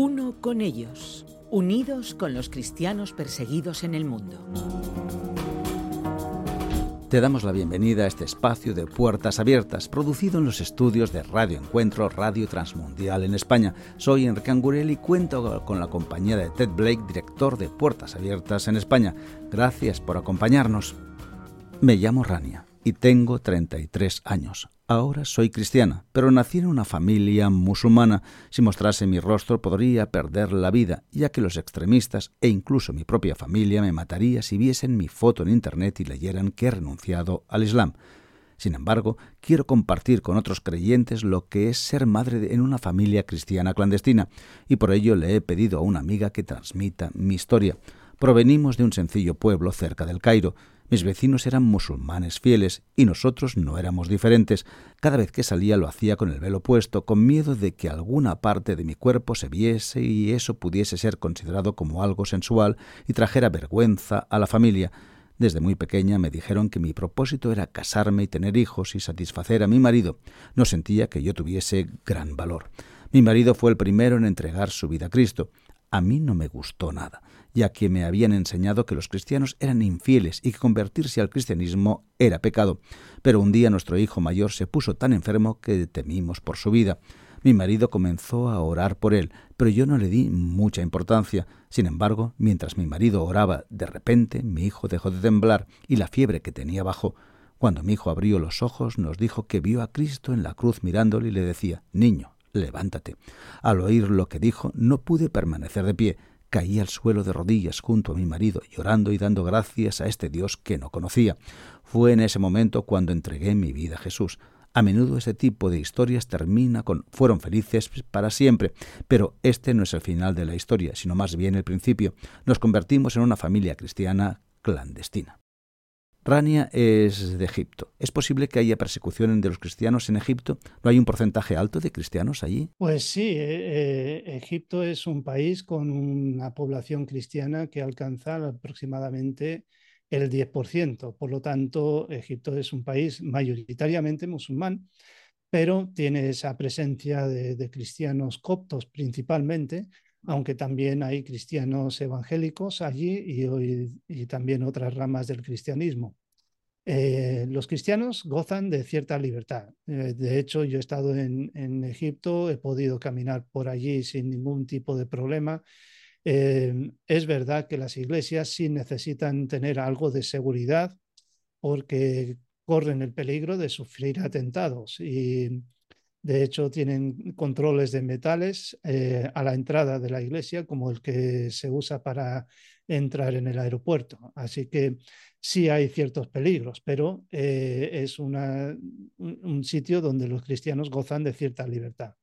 Uno con ellos, unidos con los cristianos perseguidos en el mundo. Te damos la bienvenida a este espacio de Puertas Abiertas, producido en los estudios de Radio Encuentro Radio Transmundial en España. Soy Enrique Angurel y cuento con la compañía de Ted Blake, director de Puertas Abiertas en España. Gracias por acompañarnos. Me llamo Rania y tengo 33 años. Ahora soy cristiana, pero nací en una familia musulmana. Si mostrase mi rostro podría perder la vida, ya que los extremistas e incluso mi propia familia me mataría si viesen mi foto en Internet y leyeran que he renunciado al Islam. Sin embargo, quiero compartir con otros creyentes lo que es ser madre en una familia cristiana clandestina, y por ello le he pedido a una amiga que transmita mi historia. Provenimos de un sencillo pueblo cerca del Cairo, mis vecinos eran musulmanes fieles y nosotros no éramos diferentes. Cada vez que salía lo hacía con el velo puesto, con miedo de que alguna parte de mi cuerpo se viese y eso pudiese ser considerado como algo sensual y trajera vergüenza a la familia. Desde muy pequeña me dijeron que mi propósito era casarme y tener hijos y satisfacer a mi marido. No sentía que yo tuviese gran valor. Mi marido fue el primero en entregar su vida a Cristo. A mí no me gustó nada ya que me habían enseñado que los cristianos eran infieles y que convertirse al cristianismo era pecado. Pero un día nuestro hijo mayor se puso tan enfermo que temimos por su vida. Mi marido comenzó a orar por él, pero yo no le di mucha importancia. Sin embargo, mientras mi marido oraba, de repente mi hijo dejó de temblar y la fiebre que tenía bajó. Cuando mi hijo abrió los ojos, nos dijo que vio a Cristo en la cruz mirándole y le decía, Niño, levántate. Al oír lo que dijo, no pude permanecer de pie. Caí al suelo de rodillas junto a mi marido, llorando y dando gracias a este Dios que no conocía. Fue en ese momento cuando entregué mi vida a Jesús. A menudo ese tipo de historias termina con fueron felices para siempre, pero este no es el final de la historia, sino más bien el principio. Nos convertimos en una familia cristiana clandestina. Rania es de Egipto. ¿Es posible que haya persecución de los cristianos en Egipto? ¿No hay un porcentaje alto de cristianos allí? Pues sí, eh, eh, Egipto es un país con una población cristiana que alcanza aproximadamente el 10%. Por lo tanto, Egipto es un país mayoritariamente musulmán, pero tiene esa presencia de cristianos coptos principalmente, aunque también hay cristianos evangélicos allí y, también otras ramas del cristianismo. Eh, los cristianos gozan de cierta libertad. Eh, de hecho, yo he estado en, Egipto, he podido caminar por allí sin ningún tipo de problema. Eh, es verdad que las iglesias sí necesitan tener algo de seguridad porque corren el peligro de sufrir atentados y de hecho, tienen controles de metales eh, a la entrada de la iglesia, como el que se usa para entrar en el aeropuerto. Así que sí hay ciertos peligros, pero eh, es un sitio donde los cristianos gozan de cierta libertad.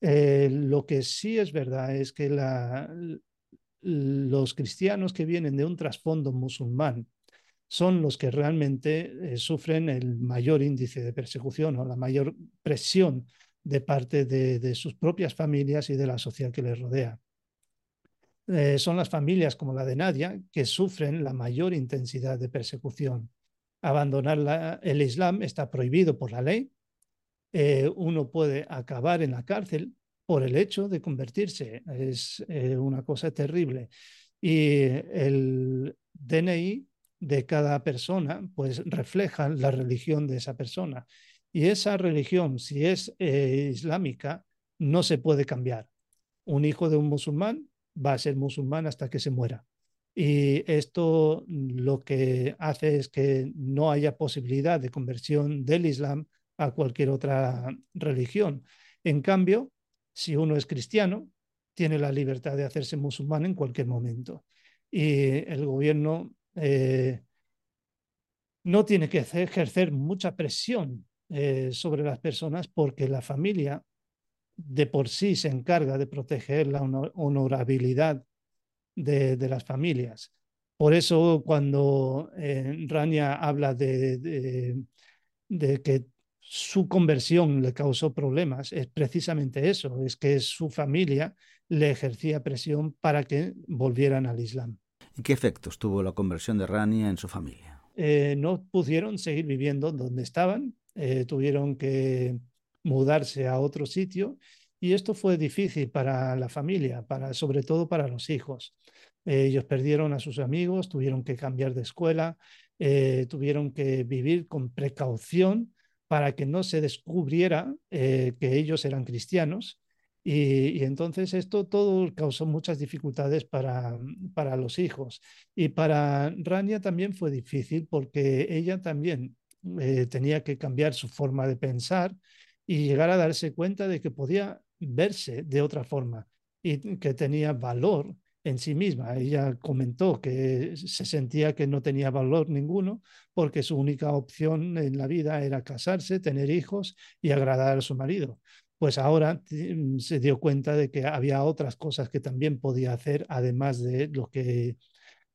Eh, lo que sí es verdad es que los cristianos que vienen de un trasfondo musulmán son los que realmente eh, sufren el mayor índice de persecución o la mayor presión de parte de, sus propias familias y de la sociedad que les rodea. Eh, son las familias como la de Nadia que sufren la mayor intensidad de persecución. Abandonar el Islam está prohibido por la ley. Eh, uno puede acabar en la cárcel por el hecho de convertirse. Es una cosa terrible. Y el DNI de cada persona, pues refleja la religión de esa persona. Y esa religión, si es eh, islámica, no se puede cambiar. Un hijo de un musulmán va a ser musulmán hasta que se muera. Y esto lo que hace es que no haya posibilidad de conversión del Islam a cualquier otra religión. En cambio, si uno es cristiano, tiene la libertad de hacerse musulmán en cualquier momento. Y el gobierno eh, no tiene que ejercer mucha presión eh, sobre las personas porque la familia de por sí se encarga de proteger la honorabilidad de, las familias. Por eso cuando eh, Rania habla de, de, que su conversión le causó problemas, es precisamente eso, es que su familia le ejercía presión para que volvieran al Islam. ¿Y qué efectos tuvo la conversión de Rania en su familia? Eh, no pudieron seguir viviendo donde estaban, eh, tuvieron que mudarse a otro sitio Y esto fue difícil para la familia, para, sobre todo para los hijos. ellos perdieron a sus amigos, tuvieron que cambiar de escuela, eh, tuvieron que vivir con precaución para que no se descubriera eh, que ellos eran cristianos. Y, entonces esto todo causó muchas dificultades para, para los hijos. Y para Rania también fue difícil porque ella también eh, tenía que cambiar su forma de pensar y llegar a darse cuenta de que podía verse de otra forma y que tenía valor en sí misma. Ella comentó que se sentía que no tenía valor ninguno porque su única opción en la vida era casarse, tener hijos y agradar a su marido. Pues ahora mm, se dio cuenta de que había otras cosas que también podía hacer, además de lo que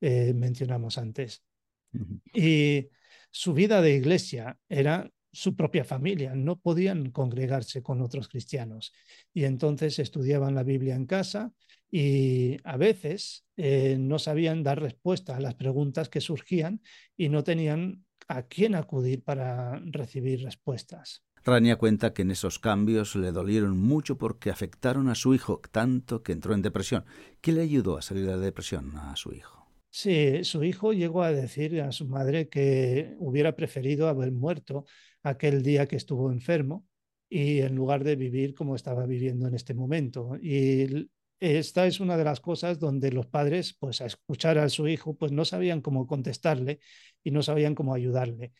eh, mencionamos antes. Y su vida de iglesia era su propia familia, no podían congregarse con otros cristianos. Y entonces estudiaban la Biblia en casa y a veces eh, no sabían dar respuesta a las preguntas que surgían y no tenían a quién acudir para recibir respuestas. Rania cuenta que en esos cambios le dolieron mucho porque afectaron a su hijo tanto que entró en depresión. ¿Qué le ayudó a salir de la depresión a su hijo? Sí, su hijo llegó a decir a su madre que hubiera preferido haber muerto aquel día que estuvo enfermo y en lugar de vivir como estaba viviendo en este momento. Y esta es una de las cosas donde los padres, pues a escuchar a su hijo, pues no sabían cómo contestarle y no sabían cómo ayudarle.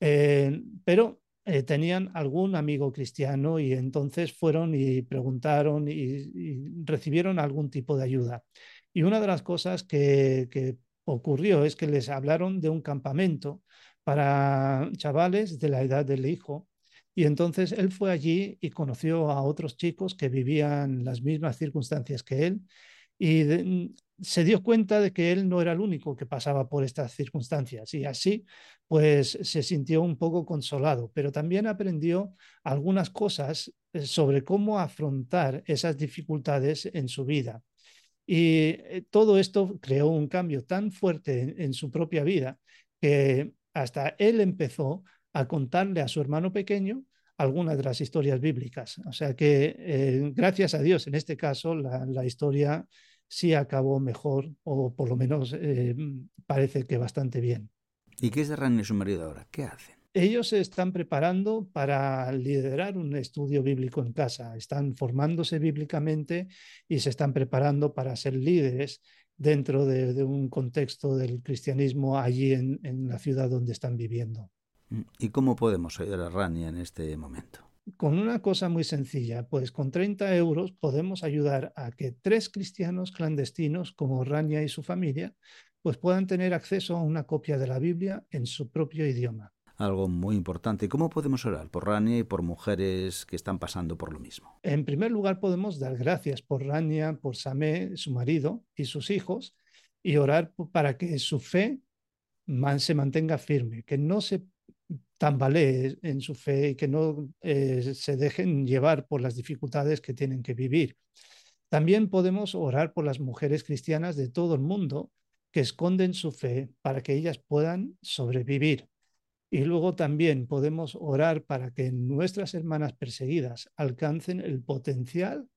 Eh, pero eh, tenían algún amigo cristiano y entonces fueron y preguntaron y, recibieron algún tipo de ayuda. Y una de las cosas que, que ocurrió es que les hablaron de un campamento para chavales de la edad del hijo. Y entonces él fue allí y conoció a otros chicos que vivían las mismas circunstancias que él y se dio cuenta de que él no era el único que pasaba por estas circunstancias y así pues se sintió un poco consolado, pero también aprendió algunas cosas eh, sobre cómo afrontar esas dificultades en su vida. Y eh, todo esto creó un cambio tan fuerte en, su propia vida que hasta él empezó a contarle a su hermano pequeño algunas de las historias bíblicas. O sea que, eh, gracias a Dios, en este caso, la, historia sí acabó mejor, o por lo menos eh, parece que bastante bien. ¿Y qué es de Rani y su marido ahora? ¿Qué hacen? Ellos se están preparando para liderar un estudio bíblico en casa, están formándose bíblicamente y se están preparando para ser líderes dentro de, un contexto del cristianismo allí en, la ciudad donde están viviendo. Mm, ¿Y cómo podemos ayudar a Rania en este momento? Con una cosa muy sencilla, pues con 30 euros podemos ayudar a que tres cristianos clandestinos como Rania y su familia pues puedan tener acceso a una copia de la Biblia en su propio idioma algo muy importante. ¿Cómo podemos orar por Rania y por mujeres que están pasando por lo mismo? En primer lugar, podemos dar gracias por Rania, por Samé, su marido y sus hijos, y orar para que su fe se mantenga firme, que no se tambalee en su fe y que no eh, se dejen llevar por las dificultades que tienen que vivir. También podemos orar por las mujeres cristianas de todo el mundo que esconden su fe para que ellas puedan sobrevivir. Y luego también podemos orar para que nuestras hermanas perseguidas alcancen el potencial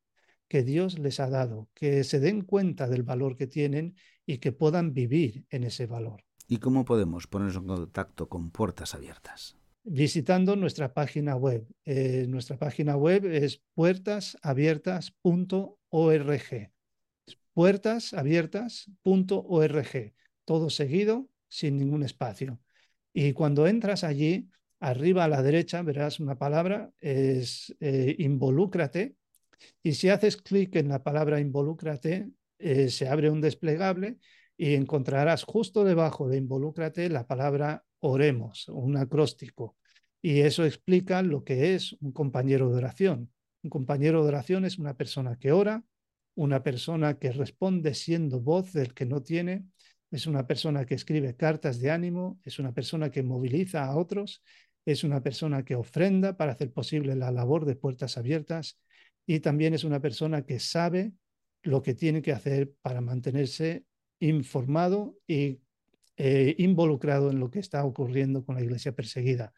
que Dios les ha dado, que se den cuenta del valor que tienen y que puedan vivir en ese valor. ¿Y cómo podemos ponernos en contacto con Puertas Abiertas? Visitando nuestra página web. Eh, nuestra página web es puertasabiertas.org. Puertasabiertas.org. Todo seguido, sin ningún espacio. Y cuando entras allí, arriba a la derecha verás una palabra, es eh, involúcrate. Y si haces clic en la palabra involúcrate, eh, se abre un desplegable y encontrarás justo debajo de involúcrate la palabra oremos, un acróstico. Y eso explica lo que es un compañero de oración. Un compañero de oración es una persona que ora, una persona que responde siendo voz del que no tiene, es una persona que escribe cartas de ánimo, es una persona que moviliza a otros, es una persona que ofrenda para hacer posible la labor de puertas abiertas y también es una persona que sabe lo que tiene que hacer para mantenerse informado y eh, involucrado en lo que está ocurriendo con la iglesia perseguida.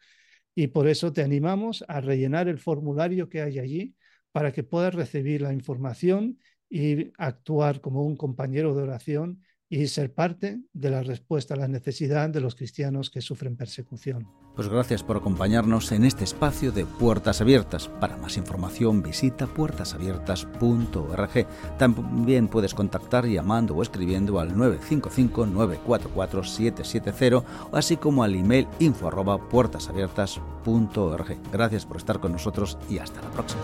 Y por eso te animamos a rellenar el formulario que hay allí para que puedas recibir la información y actuar como un compañero de oración y ser parte de la respuesta a la necesidad de los cristianos que sufren persecución. Pues gracias por acompañarnos en este espacio de Puertas Abiertas. Para más información visita puertasabiertas.org. También puedes contactar llamando o escribiendo al 955-944-770 así como al email info puertasabiertas.org. Gracias por estar con nosotros y hasta la próxima.